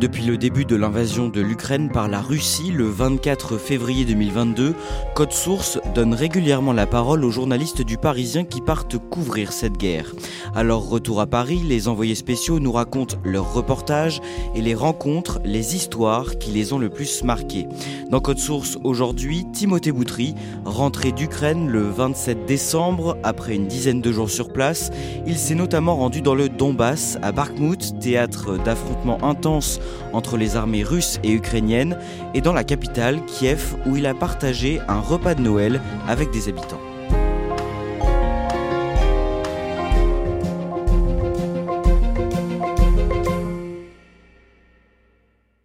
Depuis le début de l'invasion de l'Ukraine par la Russie le 24 février 2022, Code Source donne régulièrement la parole aux journalistes du Parisien qui partent couvrir cette guerre. Alors retour à Paris, les envoyés spéciaux nous racontent leurs reportages et les rencontres, les histoires qui les ont le plus marqués. Dans Code Source aujourd'hui, Timothée Boutry, rentré d'Ukraine le 27 décembre après une dizaine de jours sur place, il s'est notamment rendu dans le Donbass à Bakhmut, théâtre d'affrontements intenses entre les armées russes et ukrainiennes, et dans la capitale, Kiev, où il a partagé un repas de Noël avec des habitants.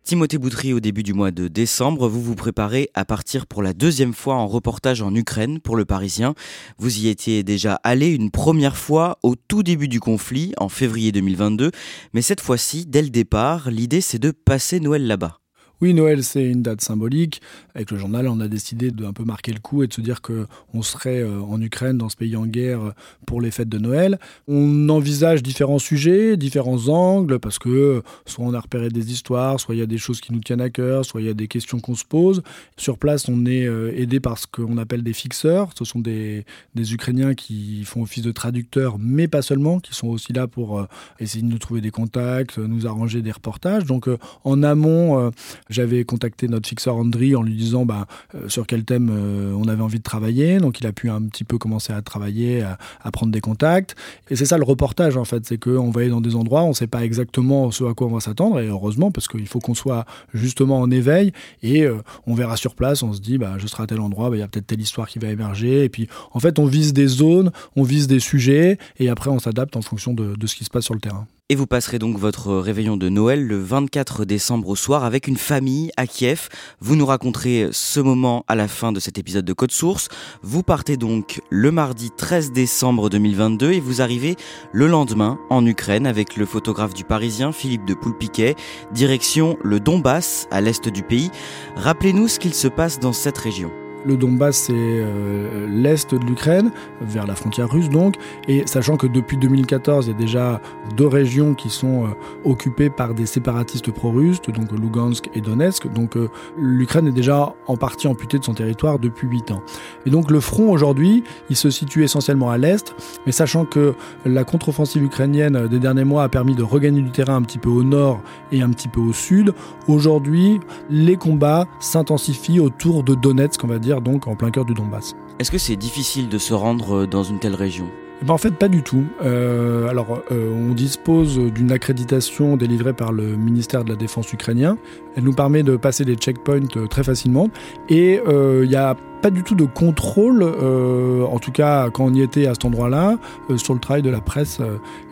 Timothée Boutry, au début du mois de décembre, vous vous préparez à partir pour la deuxième fois en reportage en Ukraine pour le Parisien. Vous y étiez déjà allé une première fois au tout début du conflit, en février 2022, mais cette fois-ci, dès le départ, l'idée c'est de passer Noël là-bas. Oui, Noël, c'est une date symbolique. Avec le journal, on a décidé de un peu marquer le coup et de se dire qu'on serait euh, en Ukraine, dans ce pays en guerre, pour les fêtes de Noël. On envisage différents sujets, différents angles, parce que soit on a repéré des histoires, soit il y a des choses qui nous tiennent à cœur, soit il y a des questions qu'on se pose. Sur place, on est euh, aidé par ce qu'on appelle des fixeurs. Ce sont des, Ukrainiens qui font office de traducteurs, mais pas seulement, qui sont aussi là pour euh, essayer de nous trouver des contacts, nous arranger des reportages. Donc, en amont, j'avais contacté notre fixeur Andri en lui disant bah, euh, sur quel thème euh, on avait envie de travailler. Donc il a pu un petit peu commencer à travailler, à, prendre des contacts. Et c'est ça le reportage en fait, c'est qu'on va aller dans des endroits, on ne sait pas exactement ce à quoi on va s'attendre. Et heureusement, parce qu'il faut qu'on soit justement en éveil. Et euh, on verra sur place, on se dit bah, je serai à tel endroit, bah, il y a peut-être telle histoire qui va émerger. Et puis en fait, on vise des zones, on vise des sujets. Et après, on s'adapte en fonction de, de ce qui se passe sur le terrain. Et vous passerez donc votre réveillon de Noël le 24 décembre au soir avec une famille à Kiev. Vous nous raconterez ce moment à la fin de cet épisode de Code Source. Vous partez donc le mardi 13 décembre 2022 et vous arrivez le lendemain en Ukraine avec le photographe du Parisien Philippe de Poulpiquet. Direction le Donbass à l'est du pays. Rappelez-nous ce qu'il se passe dans cette région. Le Donbass, c'est euh, l'est de l'Ukraine, vers la frontière russe donc. Et sachant que depuis 2014, il y a déjà deux régions qui sont euh, occupées par des séparatistes pro-russes, donc Lugansk et Donetsk. Donc euh, l'Ukraine est déjà en partie amputée de son territoire depuis 8 ans. Et donc le front aujourd'hui, il se situe essentiellement à l'est, mais sachant que la contre-offensive ukrainienne des derniers mois a permis de regagner du terrain un petit peu au nord et un petit peu au sud, aujourd'hui, les combats s'intensifient autour de Donetsk, on va dire donc en plein cœur du Donbass. Est-ce que c'est difficile de se rendre euh, dans une telle région? Ben en fait, pas du tout. Euh, alors, euh, on dispose d'une accréditation délivrée par le ministère de la Défense ukrainien. Elle nous permet de passer des checkpoints très facilement. Et il n'y a pas du tout de contrôle, en tout cas quand on y était à cet endroit-là, sur le travail de la presse.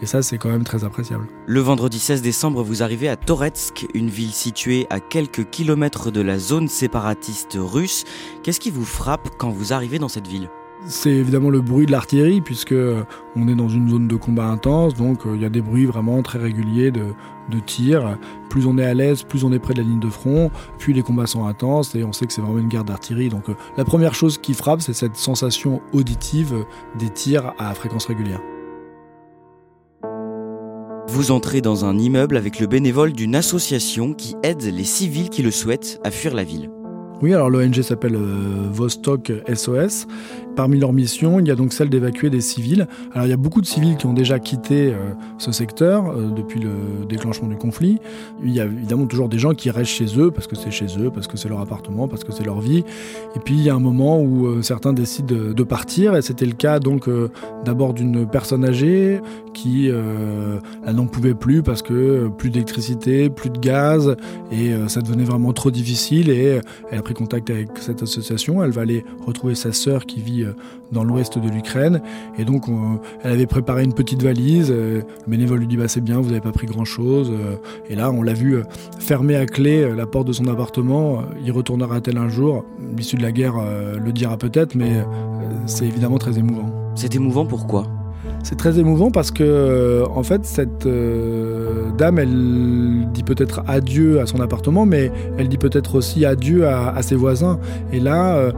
et ça, c'est quand même très appréciable. Le vendredi 16 décembre, vous arrivez à Toretsk, une ville située à quelques kilomètres de la zone séparatiste russe. Qu'est-ce qui vous frappe quand vous arrivez dans cette ville? C'est évidemment le bruit de l'artillerie puisque on est dans une zone de combat intense, donc euh, il y a des bruits vraiment très réguliers de, de tirs. Plus on est à l'aise, plus on est près de la ligne de front, puis les combats sont intenses et on sait que c'est vraiment une guerre d'artillerie. Donc euh, la première chose qui frappe, c'est cette sensation auditive des tirs à fréquence régulière. Vous entrez dans un immeuble avec le bénévole d'une association qui aide les civils qui le souhaitent à fuir la ville. Oui, alors l'ONG s'appelle euh, Vostok SOS. Parmi leurs missions, il y a donc celle d'évacuer des civils. Alors il y a beaucoup de civils qui ont déjà quitté euh, ce secteur euh, depuis le déclenchement du conflit. Il y a évidemment toujours des gens qui restent chez eux parce que c'est chez eux, parce que c'est leur appartement, parce que c'est leur vie. Et puis il y a un moment où certains décident de, partir et c'était le cas donc d'abord d'une personne âgée qui n'en pouvait plus parce que plus d'électricité, plus de gaz et ça devenait vraiment trop difficile pris contact avec cette association. Elle va aller retrouver sa sœur qui vit euh, dans l'ouest de l'Ukraine. Et donc, elle avait préparé une petite valise. Euh, le bénévole lui dit bah, C'est bien, vous n'avez pas pris grand-chose. Euh. Et là, on l'a vu fermer à clé la porte de son appartement. Il retournera-t-elle un jour? L'issue de la guerre le dira peut-être, mais c'est évidemment très émouvant. C'est émouvant pourquoi? C'est très émouvant parce que, en fait, cette dame, elle dit peut-être adieu à son appartement, mais elle dit peut-être aussi adieu à, ses voisins. Et là,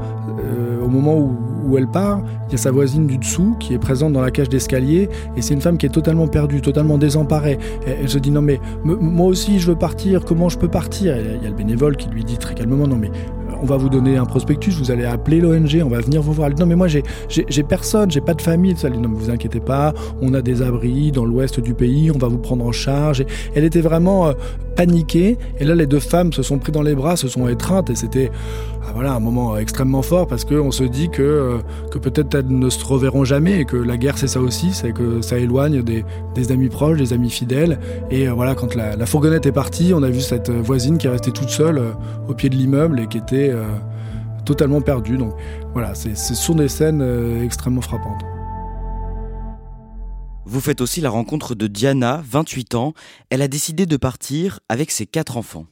au moment où, elle part, il y a sa voisine du dessous qui est présente dans la cage d'escalier et c'est une femme qui est totalement perdue, totalement désemparée. elle se dit non mais moi aussi je veux partir, comment je peux partir? Il y a le bénévole qui lui dit très calmement non mais on va vous donner un prospectus, vous allez appeler l'ONG, on va venir vous voir. Non mais moi j'ai, personne, j'ai pas de famille. Ça, non mais vous inquiétez pas, on a des abris dans l'ouest du pays, on va vous prendre en charge. Elle était vraiment euh, paniquée. Et là les deux femmes se sont pris dans les bras, se sont étreintes et c'était ah, voilà un moment extrêmement fort parce qu'on se dit que, euh, que peut-être elles ne se reverront jamais et que la guerre c'est ça aussi, c'est que ça éloigne des, amis proches, des amis fidèles. Et euh, voilà quand la, fourgonnette est partie, on a vu cette voisine qui est restée toute seule au pied de l'immeuble et qui était euh, totalement perdu. Donc voilà, ce sont des scènes euh, extrêmement frappantes. Vous faites aussi la rencontre de Diana, 28 ans. Elle a décidé de partir avec ses quatre enfants.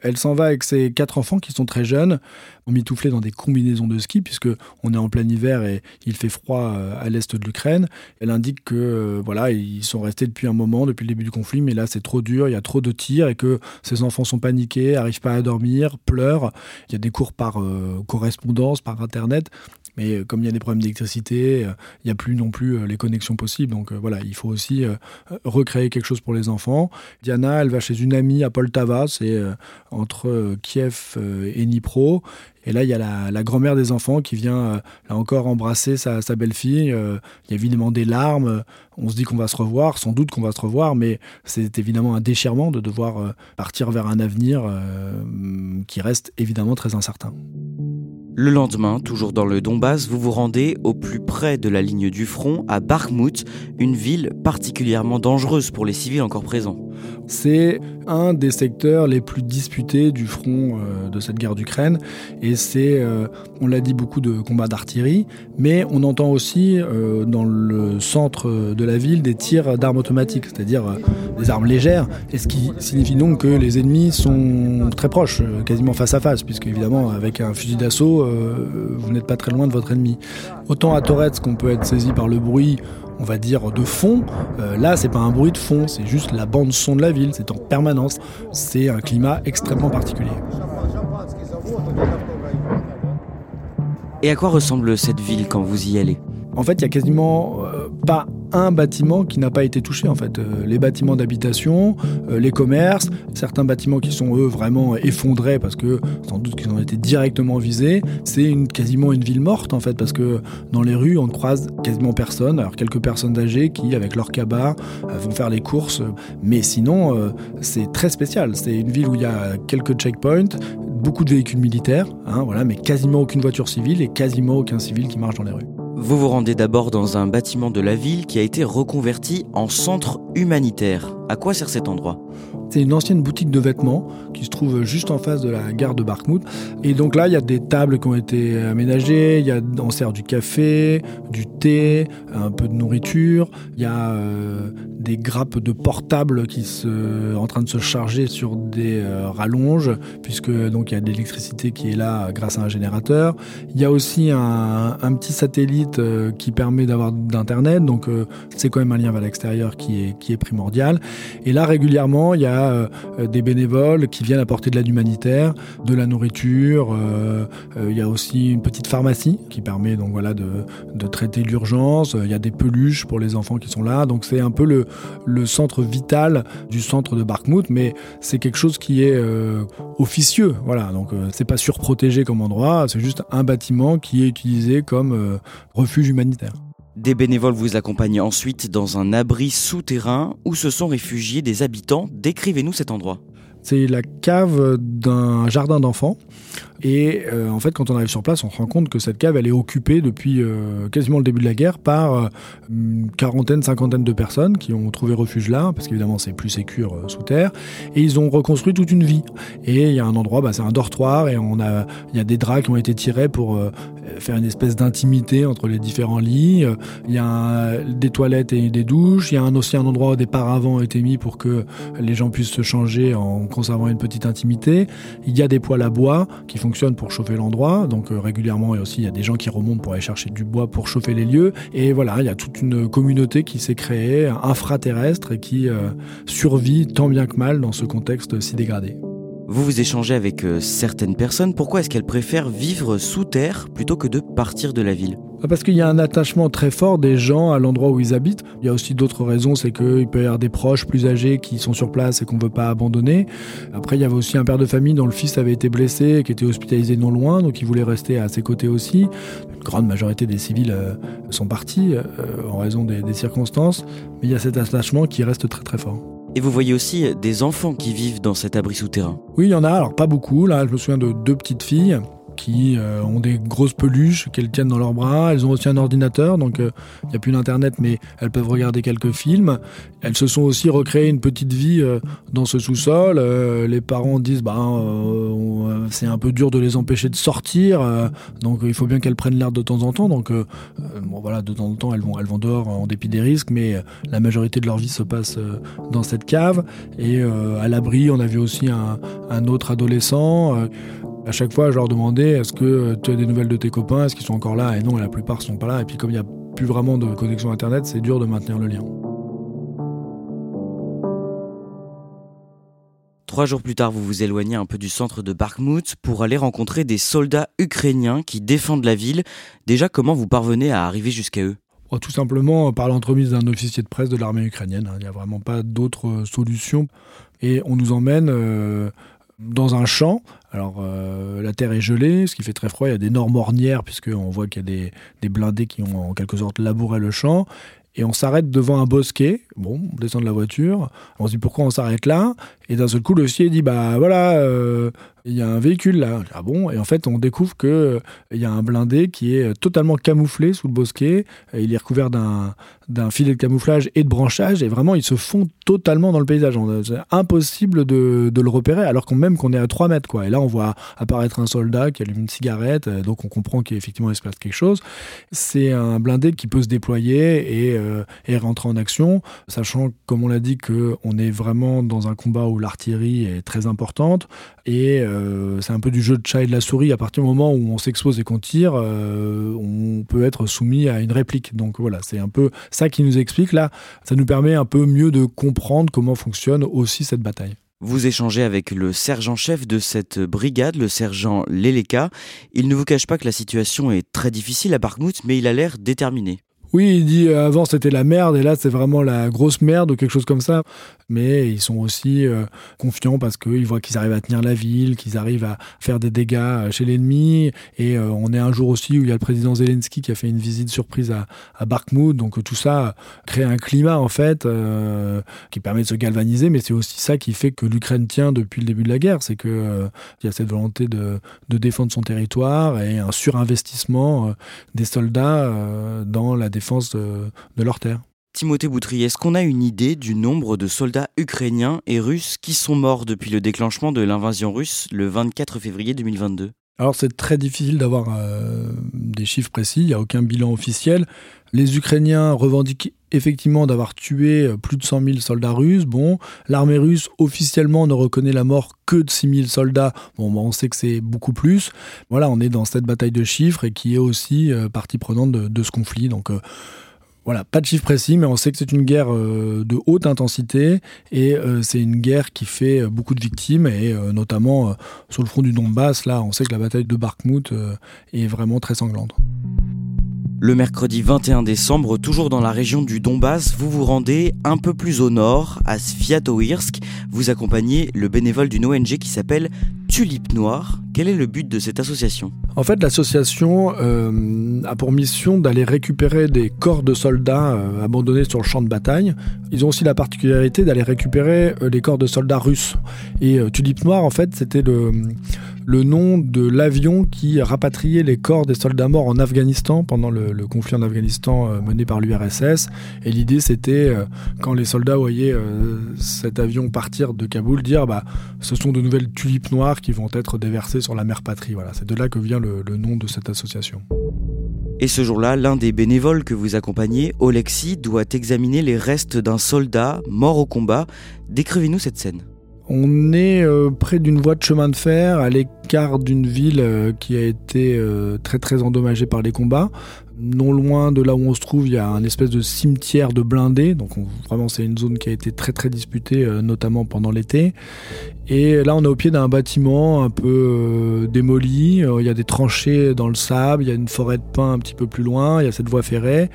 Elle s'en va avec ses quatre enfants qui sont très jeunes, mitouflés dans des combinaisons de ski, puisque on est en plein hiver et il fait froid euh, à l'est de l'Ukraine. Elle indique que euh, voilà, ils sont restés depuis un moment, depuis le début du conflit, mais là c'est trop dur, il y a trop de tirs et que ses enfants sont paniqués, n'arrivent pas à dormir, pleurent. Il y a des cours par euh, correspondance, par internet. Mais comme il y a des problèmes d'électricité, il n'y a plus non plus les connexions possibles. Donc voilà, il faut aussi recréer quelque chose pour les enfants. Diana, elle va chez une amie à Poltava, c'est entre euh, Kiev euh, et Dnipro. Et là, il y a la, grand-mère des enfants qui vient, euh, là encore, embrasser sa, belle-fille. il y a évidemment des larmes. On se dit qu'on va se revoir, sans doute qu'on va se revoir, mais c'est évidemment un déchirement de devoir partir vers un avenir qui reste évidemment très incertain. Le lendemain, toujours dans le Donbass, vous vous rendez au plus près de la ligne du front, à Bakhmut, une ville particulièrement dangereuse pour les civils encore présents. C'est un des secteurs les plus disputés du front euh, de cette guerre d'Ukraine. Et c'est, euh, on l'a dit, beaucoup de combats d'artillerie, mais on entend aussi euh, dans le centre de la ville des tirs d'armes automatiques, c'est-à-dire des armes légères, et ce qui signifie donc que les ennemis sont très proches, quasiment face à face, puisque évidemment, avec un fusil d'assaut, vous n'êtes pas très loin de votre ennemi. Autant à Toretsk, qu'on peut être saisi par le bruit, on va dire, de fond. Euh, là, c'est pas un bruit de fond, c'est juste la bande son de la ville, c'est en permanence. C'est un climat extrêmement particulier. Et à quoi ressemble cette ville quand vous y allez? En fait, il y a quasiment euh, pas un bâtiment qui n'a pas été touché en fait. Euh, les bâtiments d'habitation, euh, les commerces, certains bâtiments qui sont eux vraiment effondrés parce que sans doute qu'ils ont été directement visés. C'est une, quasiment une ville morte en fait parce que dans les rues on ne croise quasiment personne. Alors quelques personnes âgées qui avec leur cabas euh, vont faire les courses, mais sinon c'est très spécial. C'est une ville où il y a quelques checkpoints, beaucoup de véhicules militaires, hein, voilà, mais quasiment aucune voiture civile et quasiment aucun civil qui marche dans les rues. Vous vous rendez d'abord dans un bâtiment de la ville qui a été reconverti en centre humanitaire. À quoi sert cet endroit? C'est une ancienne boutique de vêtements qui se trouve juste en face de la gare de Barkmout. Et donc là, il y a des tables qui ont été aménagées, il y a, on sert du café, du thé, un peu de nourriture. Il y a euh, des grappes de portables qui sont en train de se charger sur des euh, rallonges, puisque donc il y a de l'électricité qui est là grâce à un générateur. Il y a aussi un, petit satellite euh, qui permet d'avoir d'internet, donc c'est quand même un lien vers l'extérieur qui est, qui est primordial. Et là, régulièrement, il y a a des bénévoles qui viennent apporter de l'aide humanitaire, de la nourriture. Il y a aussi une petite pharmacie qui permet donc voilà de, traiter l'urgence. Il y a des peluches pour les enfants qui sont là. Donc c'est un peu le, le centre vital du centre de Barkmouth, mais c'est quelque chose qui est officieux. Voilà, donc c'est pas surprotégé comme endroit, c'est juste un bâtiment qui est utilisé comme refuge humanitaire. Des bénévoles vous accompagnent ensuite dans un abri souterrain où se sont réfugiés des habitants. Décrivez-nous cet endroit. C'est la cave d'un jardin d'enfants et euh, en fait, quand on arrive sur place, on se rend compte que cette cave, elle est occupée depuis euh, quasiment le début de la guerre par euh, une quarantaine, cinquantaine de personnes qui ont trouvé refuge là, parce qu'évidemment, c'est plus sécure sous terre. Et ils ont reconstruit toute une vie. Et il y a un endroit, bah, c'est un dortoir, et on a, il y a des draps qui ont été tirés pour faire une espèce d'intimité entre les différents lits. Il y a des toilettes et des douches. Il y a aussi un endroit où des paravents ont été mis pour que les gens puissent se changer en conservant une petite intimité. Il y a des poêles à bois qui fonctionnent pour chauffer l'endroit. Donc euh, régulièrement, et aussi il y a des gens qui remontent pour aller chercher du bois pour chauffer les lieux. Et voilà, il y a toute une communauté qui s'est créée, infraterrestre, et qui euh, survit tant bien que mal dans ce contexte si dégradé. Vous vous échangez avec euh, certaines personnes. Pourquoi est-ce qu'elles préfèrent vivre sous terre plutôt que de partir de la ville? Bah, parce qu'il y a un attachement très fort des gens à l'endroit où ils habitent. Il y a aussi d'autres raisons, c'est qu'il peut y avoir des proches plus âgés qui sont sur place et qu'on ne veut pas abandonner. Après, il y avait aussi un père de famille dont le fils avait été blessé et qui était hospitalisé non loin, donc il voulait rester à ses côtés aussi. Une grande majorité des civils euh, sont partis euh, en raison des, des circonstances, mais il y a cet attachement qui reste très très fort. Et vous voyez aussi des enfants qui vivent dans cet abri souterrain. Oui, il y en a, alors pas beaucoup. Là, je me souviens de deux petites filles euh, ont des grosses peluches qu'elles tiennent dans leurs bras. Elles ont aussi un ordinateur, donc euh, il n'y a plus d'internet, mais elles peuvent regarder quelques films. Elles se sont aussi recréées une petite vie euh, dans ce sous-sol. les parents disent bah c'est un peu dur de les empêcher de sortir, donc il faut bien qu'elles prennent l'air de temps en temps. Donc bon voilà, de temps en temps elles vont elles vont dehors en dépit des risques, mais la majorité de leur vie se passe dans cette cave. Et à l'abri, on a vu aussi un autre adolescent à chaque fois, je leur demandais est-ce que euh, tu as des nouvelles de tes copains? Est-ce qu'ils sont encore là? Et non, la plupart ne sont pas là. Et puis, comme il n'y a plus vraiment de connexion Internet, c'est dur de maintenir le lien. Trois jours plus tard, vous vous éloignez un peu du centre de Bakhmut pour aller rencontrer des soldats ukrainiens qui défendent la ville. Déjà, comment vous parvenez à arriver jusqu'à eux? Oh, Tout simplement par l'entremise d'un officier de presse de l'armée ukrainienne. Hein. Il n'y a vraiment pas d'autre euh, solution. Et on nous emmène euh, dans un champ. Alors euh, la terre est gelée, ce qui fait très froid. Il y a d'énormes ornières puisqu'on voit qu'il y a des, des, blindés qui ont en quelque sorte labouré le champ. Et on s'arrête devant un bosquet. Bon, on descend de la voiture. On se dit pourquoi on s'arrête là? Et d'un seul coup, le dit bah voilà, euh, il y a un véhicule là. Ah bon? Et en fait, on découvre que euh, y a un blindé qui est totalement camouflé sous le bosquet. Il est recouvert d'un filet de camouflage et de branchage. Et vraiment, ils se font totalement dans le paysage. C'est impossible de, le repérer, alors qu'on même qu'on est à 3 mètres. Quoi. Et là, on voit apparaître un soldat qui allume une cigarette. Euh, donc, on comprend qu'effectivement, il se passe quelque chose. C'est un blindé qui peut se déployer et, euh, rentrer en action, sachant, comme on l'a dit, qu'on est vraiment dans un combat où l'artillerie est très importante. Et euh, c'est un peu du jeu de chat et de la souris. À partir du moment où on s'expose et qu'on tire, on peut être soumis à une réplique. Donc voilà, c'est un peu ça qui nous explique là. Ça nous permet un peu mieux de comprendre comment fonctionne aussi cette bataille. Vous échangez avec le sergent-chef de cette brigade, le sergent Leleka. Il ne vous cache pas que la situation est très difficile à Bakhmut, mais il a l'air déterminé. Oui, il dit euh, avant c'était la merde et là c'est vraiment la grosse merde ou quelque chose comme ça. Mais ils sont aussi euh, confiants parce qu'ils voient qu'ils arrivent à tenir la ville, qu'ils arrivent à faire des dégâts euh, chez l'ennemi. Et on est un jour aussi où il y a le président Zelensky qui a fait une visite surprise à, à. Donc tout ça crée un climat en fait qui permet de se galvaniser. Mais c'est aussi ça qui fait que l'Ukraine tient depuis le début de la guerre. C'est qu'il y a cette volonté de, de, défendre son territoire et un surinvestissement des soldats dans la défense défense de. Timothée Boutry, est-ce qu'on a une idée du nombre de soldats ukrainiens et russes qui sont morts depuis le déclenchement de l'invasion russe le 24 février 2022 alors c'est très difficile d'avoir euh, des chiffres précis, il n'y a aucun bilan officiel. Les Ukrainiens revendiquent effectivement d'avoir tué euh, plus de 100 000 soldats russes. Bon, l'armée russe officiellement ne reconnaît la mort que de 6 000 soldats. Bon, on sait que c'est beaucoup plus. Voilà, on est dans cette bataille de chiffres et qui est aussi euh, partie prenante de, ce conflit. Donc Voilà, pas de chiffre précis, mais on sait que c'est une guerre euh, de haute intensité et euh, c'est une guerre qui fait euh, beaucoup de victimes et notamment sur le front du Donbass, là, on sait que la bataille de Bakhmut est vraiment très sanglante. Le mercredi 21 décembre, toujours dans la région du Donbass, vous vous rendez un peu plus au nord, à Sviatoirsk. Vous accompagnez le bénévole d'une ONG qui s'appelle Tulipe Noire. Quel est le but de cette association? En fait, l'association euh, a pour mission d'aller récupérer des corps de soldats euh, abandonnés sur le champ de bataille. Ils ont aussi la particularité d'aller récupérer euh, les corps de soldats russes. Et Tulipe Noire, en fait, c'était le, le nom de l'avion qui rapatriait les corps des soldats morts en Afghanistan pendant le, conflit en Afghanistan mené par l'URSS. Et l'idée, c'était, quand les soldats voyaient cet avion partir de Kaboul, dire bah, ce sont de nouvelles tulipes noires qui vont être déversées sur la mère patrie. Voilà, c'est de là que vient le, nom de cette association. Et ce jour-là, l'un des bénévoles que vous accompagnez, Olexi, doit examiner les restes d'un soldat mort au combat. Décrivez-nous cette scène. On est euh, près d'une voie de chemin de fer, à l'écart d'une ville euh, qui a été euh, très très endommagée par les combats. Non loin de là où on se trouve, il y a un espèce de cimetière de blindés. Donc vraiment, c'est une zone qui a été très très disputée, notamment pendant l'été. Et là, on est au pied d'un bâtiment un peu démoli. Il y a des tranchées dans le sable, il y a une forêt de pins un petit peu plus loin, il y a cette voie ferrée.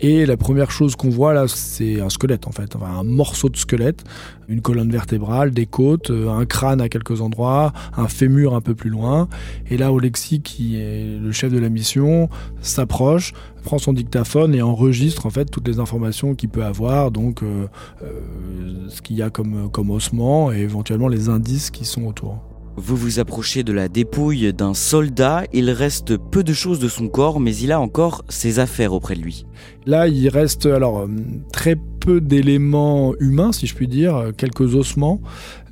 Et la première chose qu'on voit là, c'est un squelette en fait, un morceau de squelette, une colonne vertébrale, des côtes, euh, un crâne à quelques endroits, un fémur un peu plus loin. Et là, Olexi, qui est le chef de la mission, s'approche, prend son dictaphone et enregistre en fait toutes les informations qu'il peut avoir, donc euh, euh, ce qu'il y a comme, comme ossement et éventuellement les indices qui sont autour. Vous vous approchez de la dépouille d'un soldat, il reste peu de choses de son corps, mais il a encore ses affaires auprès de lui. Là, il reste alors euh, très d'éléments humains, si je puis dire, quelques ossements,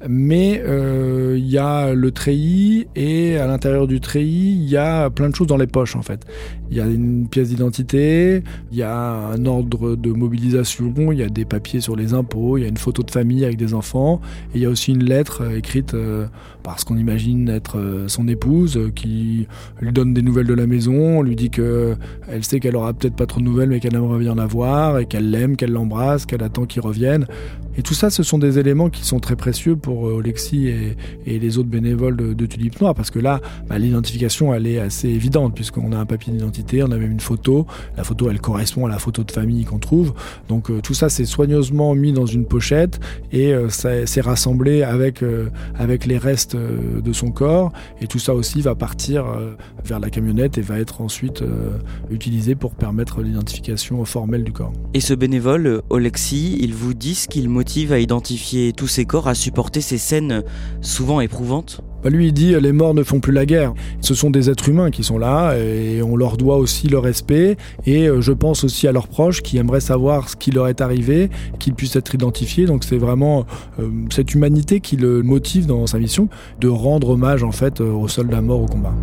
mais euh, il y a le treillis et à l'intérieur du treillis, il y a plein de choses dans les poches en fait. Il y a une pièce d'identité, il y a un ordre de mobilisation, il y a des papiers sur les impôts, il y a une photo de famille avec des enfants, et il y a aussi une lettre euh, écrite euh, par ce qu'on imagine être son épouse qui lui donne des nouvelles de la maison, lui dit que elle sait qu'elle aura peut-être pas trop de nouvelles mais qu'elle aimerait bien la voir et qu'elle l'aime, qu'elle l'embrasse, qu'elle attend qu'il revienne. Et tout ça, ce sont des éléments qui sont très précieux pour euh, Alexis et, les autres bénévoles de, de Tulipe Noire, parce que là, bah, l'identification, elle est assez évidente, puisqu'on a un papier d'identité, on a même une photo. La photo, elle correspond à la photo de famille qu'on trouve. Donc euh, tout ça, c'est soigneusement mis dans une pochette et euh, c'est rassemblé avec, avec les restes de son corps. Et tout ça aussi va partir vers la camionnette et va être ensuite utilisé pour permettre l'identification formelle du corps. Et ce bénévole, Alexis, il vous dit ce qu'il motive à identifier tous ces corps, à supporter ces scènes souvent éprouvantes bah, lui, il dit les morts ne font plus la guerre. Ce sont des êtres humains qui sont là et on leur doit aussi le respect. Et euh, je pense aussi à leurs proches qui aimeraient savoir ce qui leur est arrivé, qu'ils puissent être identifiés. Donc c'est vraiment euh, cette humanité qui le motive dans sa mission de rendre hommage en fait euh, aux soldats morts au combat.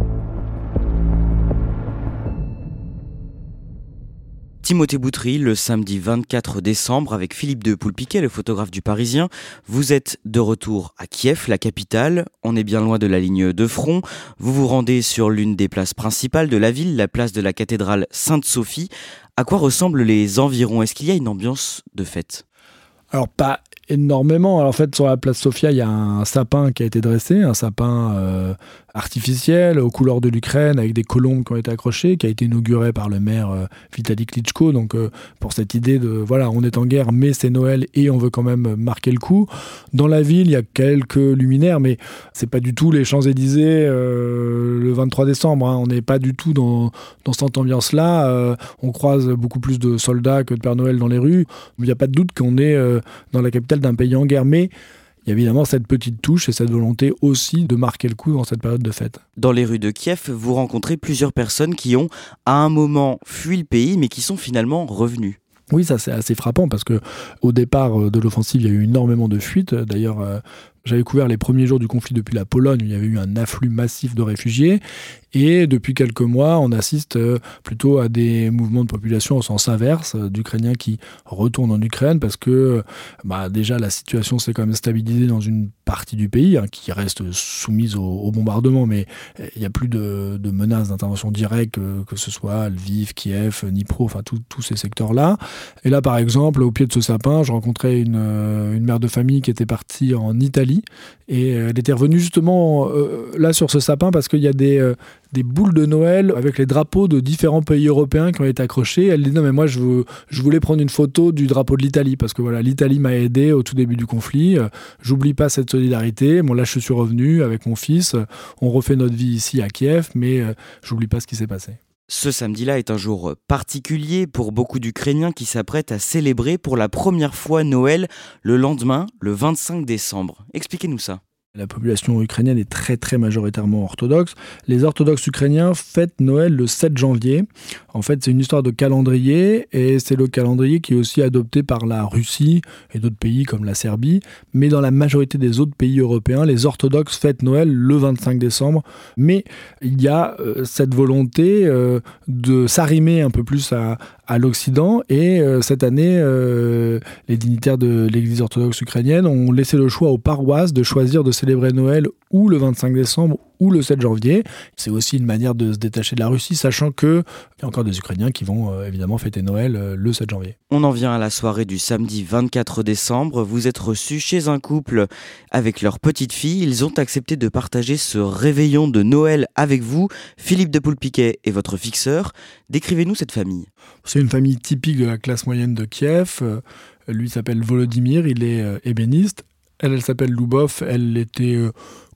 Timothée Boutry, le samedi 24 décembre, avec Philippe de Poulpiquet, le photographe du Parisien. Vous êtes de retour à Kiev, la capitale. On est bien loin de la ligne de front. Vous vous rendez sur l'une des places principales de la ville, la place de la cathédrale Sainte-Sophie. À quoi ressemblent les environs? Est-ce qu'il y a une ambiance de fête? Alors pas énormément. Alors, en fait, sur la place Sofia, il y a un sapin qui a été dressé, un sapin euh, artificiel aux couleurs de l'Ukraine avec des colombes qui ont été accrochées, qui a été inauguré par le maire euh, Vitaly Klitschko. Donc, euh, pour cette idée de voilà, on est en guerre, mais c'est Noël et on veut quand même marquer le coup. Dans la ville, il y a quelques luminaires, mais c'est pas du tout les Champs-Élysées le 23 décembre. Hein. On n'est pas du tout dans, dans cette ambiance-là. on croise beaucoup plus de soldats que de Père Noël dans les rues. Il n'y a pas de doute qu'on est dans la capitale d'un pays en guerre. Mais il y a évidemment cette petite touche et cette volonté aussi de marquer le coup dans cette période de fête. Dans les rues de Kiev, vous rencontrez plusieurs personnes qui ont à un moment fui le pays mais qui sont finalement revenues. Oui, ça c'est assez frappant parce que au départ euh, de l'offensive, il y a eu énormément de fuites. D'ailleurs, euh, J'avais couvert les premiers jours du conflit depuis la Pologne, où il y avait eu un afflux massif de réfugiés. Et depuis quelques mois, on assiste euh, plutôt à des mouvements de population au sens inverse, euh, d'Ukrainiens qui retournent en Ukraine parce que bah, déjà la situation s'est quand même stabilisée dans une partie du pays hein, qui reste soumise au, bombardement, mais euh, il n'y a plus de, menaces d'intervention directe, que ce soit Lviv, Kiev, Dnipro, enfin tous ces secteurs-là. Et là, par exemple, au pied de ce sapin, je rencontrais une, une mère de famille qui était partie en Italie et elle était revenue justement là sur ce sapin parce qu'il y a des des boules de Noël avec les drapeaux de différents pays européens qui ont été accrochés. Elle dit non mais moi je, voulais prendre une photo du drapeau de l'Italie parce que voilà l'Italie m'a aidé au tout début du conflit. J'oublie pas cette solidarité. Là je suis revenu avec mon fils. On refait notre vie ici à Kiev, mais euh, j'oublie pas ce qui s'est passé. Ce samedi-là est un jour particulier pour beaucoup d'Ukrainiens qui s'apprêtent à célébrer pour la première fois Noël le lendemain, le 25 décembre. Expliquez-nous ça. La population ukrainienne est très très majoritairement orthodoxe. Les orthodoxes ukrainiens fêtent Noël le 7 janvier. En fait, c'est une histoire de calendrier et c'est le calendrier qui est aussi adopté par la Russie et d'autres pays comme la Serbie. Mais dans la majorité des autres pays européens, les orthodoxes fêtent Noël le 25 décembre. Mais il y a euh, cette volonté euh, de s'arrimer un peu plus à, à l'Occident. Et euh, cette année, euh, les dignitaires de l'Église orthodoxe ukrainienne ont laissé le choix aux paroisses de choisir de célébrer Noël ou le 25 décembre ou le 7 janvier. C'est aussi une manière de se détacher de la Russie, sachant qu'il y a encore des Ukrainiens qui vont euh, évidemment fêter Noël le 7 janvier. On en vient à la soirée du samedi 24 décembre. Vous êtes reçu chez un couple avec leur petite fille. Ils ont accepté de partager ce réveillon de Noël avec vous. Philippe de Poulpiquet est votre fixeur. Décrivez-nous cette famille. C'est une famille typique de la classe moyenne de Kiev. Euh, lui s'appelle Volodymyr, il est euh, ébéniste. Elle, elle s'appelle Lubov, elle était euh,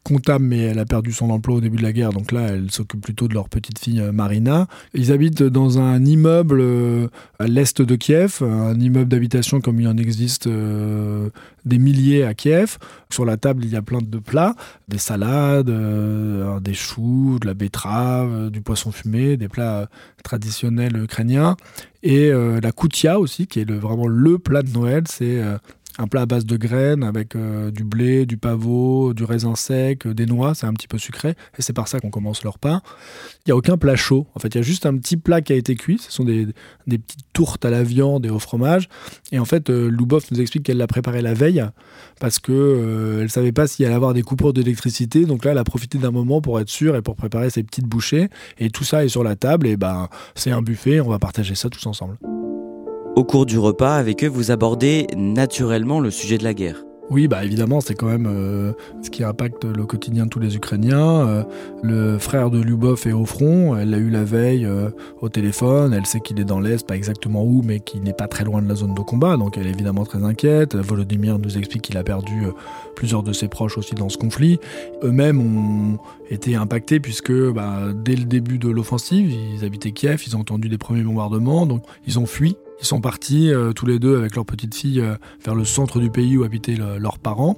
comptable, mais elle a perdu son emploi au début de la guerre, donc là, elle s'occupe plutôt de leur petite fille Marina. Ils habitent dans un immeuble à l'est de Kiev, un immeuble d'habitation comme il en existe des milliers à Kiev. Sur la table, il y a plein de plats, des salades, des choux, de la betterave, du poisson fumé, des plats traditionnels ukrainiens. Et la koutia aussi, qui est vraiment le plat de Noël, c'est un plat à base de graines avec euh, du blé, du pavot, du raisin sec, euh, des noix, c'est un petit peu sucré, et c'est par ça qu'on commence leur pain. Il n'y a aucun plat chaud, en fait, il y a juste un petit plat qui a été cuit, ce sont des, petites tourtes à la viande et au fromage, et en fait, euh, Loubov nous explique qu'elle l'a préparé la veille, parce que elle savait pas s'il allait avoir des coupures d'électricité, donc là, elle a profité d'un moment pour être sûre et pour préparer ses petites bouchées, et tout ça est sur la table, et ben, c'est un buffet, on va partager ça tous ensemble. Au cours du repas, avec eux, vous abordez naturellement le sujet de la guerre. Oui, bah évidemment, c'est quand même euh, ce qui impacte le quotidien de tous les Ukrainiens. Euh, le frère de Lyubov est au front, elle l'a eu la veille euh, au téléphone, elle sait qu'il est dans l'Est, pas exactement où, mais qu'il n'est pas très loin de la zone de combat, donc elle est évidemment très inquiète. Volodymyr nous explique qu'il a perdu plusieurs de ses proches aussi dans ce conflit. Eux-mêmes ont été impactés puisque bah, dès le début de l'offensive, ils habitaient Kiev, ils ont entendu des premiers bombardements, donc ils ont fui ils sont partis euh, tous les deux avec leur petite fille euh, vers le centre du pays où habitaient leurs parents.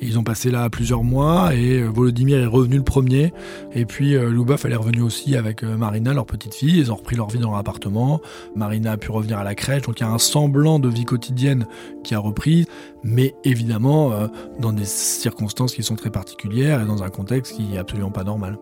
ils ont passé là plusieurs mois et euh, Volodymyr est revenu le premier. Et puis Loubov, elle est revenue aussi avec Marina, leur petite fille. Ils ont repris leur vie dans leur appartement. Marina a pu revenir à la crèche. Donc il y a un semblant de vie quotidienne qui a repris. Mais évidemment, dans des circonstances qui sont très particulières et dans un contexte qui est absolument pas normal.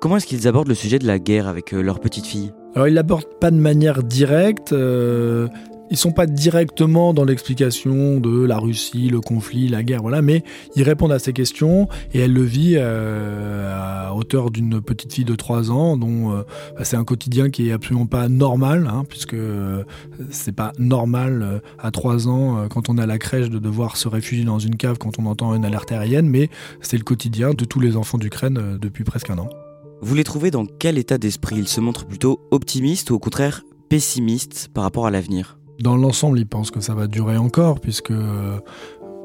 Comment est-ce qu'ils abordent le sujet de la guerre avec leur petite fille? Alors ils l'abordent pas de manière directe. Euh, ils sont pas directement dans l'explication de la Russie, le conflit, la guerre, voilà, mais ils répondent à ces questions et elle le vit euh, à hauteur d'une petite fille de 3 ans, dont euh, bah, c'est un quotidien qui est absolument pas normal, hein, puisque euh, c'est pas normal à 3 ans quand on est à la crèche de devoir se réfugier dans une cave quand on entend une alerte aérienne, mais c'est le quotidien de tous les enfants d'Ukraine depuis presque un an. Vous les trouvez dans quel état d'esprit? Ils se montrent plutôt optimistes ou au contraire pessimistes par rapport à l'avenir? Dans l'ensemble, ils pensent que ça va durer encore, puisque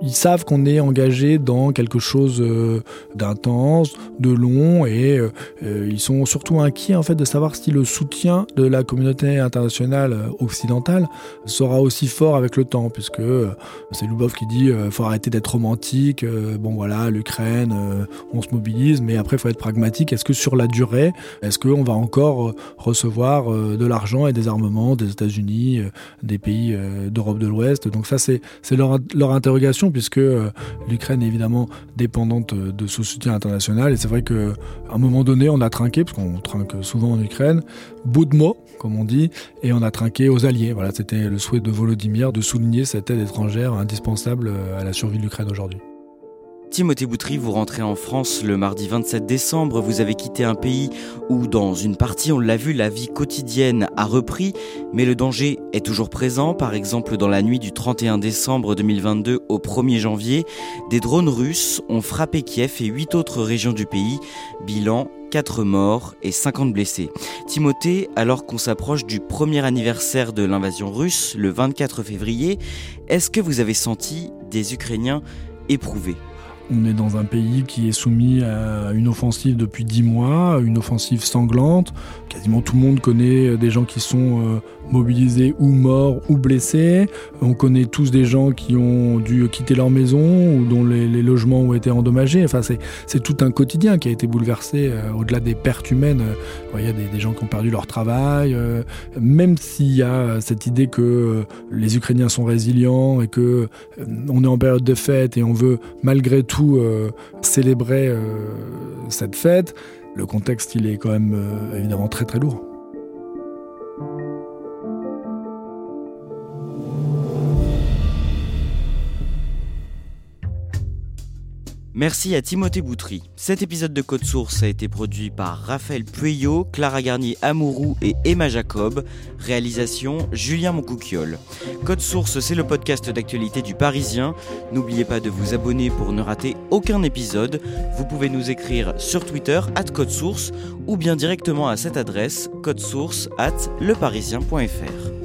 ils savent qu'on est engagé dans quelque chose euh, d'intense, de long, et euh, euh, ils sont surtout inquiets en fait de savoir si le soutien de la communauté internationale occidentale sera aussi fort avec le temps, puisque c'est Lubov qui dit faut arrêter d'être romantique. bon voilà, l'Ukraine, on se mobilise, mais après faut être pragmatique. Est-ce que sur la durée, est-ce qu'on va encore recevoir de l'argent et des armements des États-Unis, des pays d'Europe de l'Ouest? Donc ça c'est leur, leur interrogation puisque l'Ukraine est évidemment dépendante de ce soutien international et c'est vrai qu'à un moment donné on a trinqué parce qu'on trinque souvent en Ukraine, bout de mots comme on dit, et on a trinqué aux alliés. Voilà, c'était le souhait de Volodymyr de souligner cette aide étrangère indispensable à la survie de l'Ukraine aujourd'hui. Timothée Boutry, vous rentrez en France le mardi 27 décembre. Vous avez quitté un pays où, dans une partie, on l'a vu, la vie quotidienne a repris, mais le danger est toujours présent. Par exemple, dans la nuit du 31 décembre 2022 au 1er janvier, des drones russes ont frappé Kiev et huit autres régions du pays. Bilan 4 morts et 50 blessés. Timothée, alors qu'on s'approche du premier anniversaire de l'invasion russe, le 24 février, est-ce que vous avez senti des Ukrainiens éprouvés? On est dans un pays qui est soumis à une offensive depuis dix mois, une offensive sanglante. Quasiment tout le monde connaît des gens qui sont euh, mobilisés ou morts ou blessés. On connaît tous des gens qui ont dû quitter leur maison ou dont les, logements ont été endommagés. Enfin, c'est tout un quotidien qui a été bouleversé euh, au-delà des pertes humaines. Il y a des, gens qui ont perdu leur travail. Euh, même s'il y a cette idée que les Ukrainiens sont résilients et que on est en période de fête et on veut malgré tout euh, célébrer euh, cette fête, le contexte il est quand même euh, évidemment très très lourd. Merci à Timothée Boutry. Cet épisode de Code Source a été produit par Raphaël Pueyo, Clara Garnier Amourou et Emma Jacob. Réalisation Julien Moncouquiole. Code Source, c'est le podcast d'actualité du Parisien. N'oubliez pas de vous abonner pour ne rater aucun épisode. Vous pouvez nous écrire sur Twitter, at Code Source, ou bien directement à cette adresse, codesource at leparisien.fr.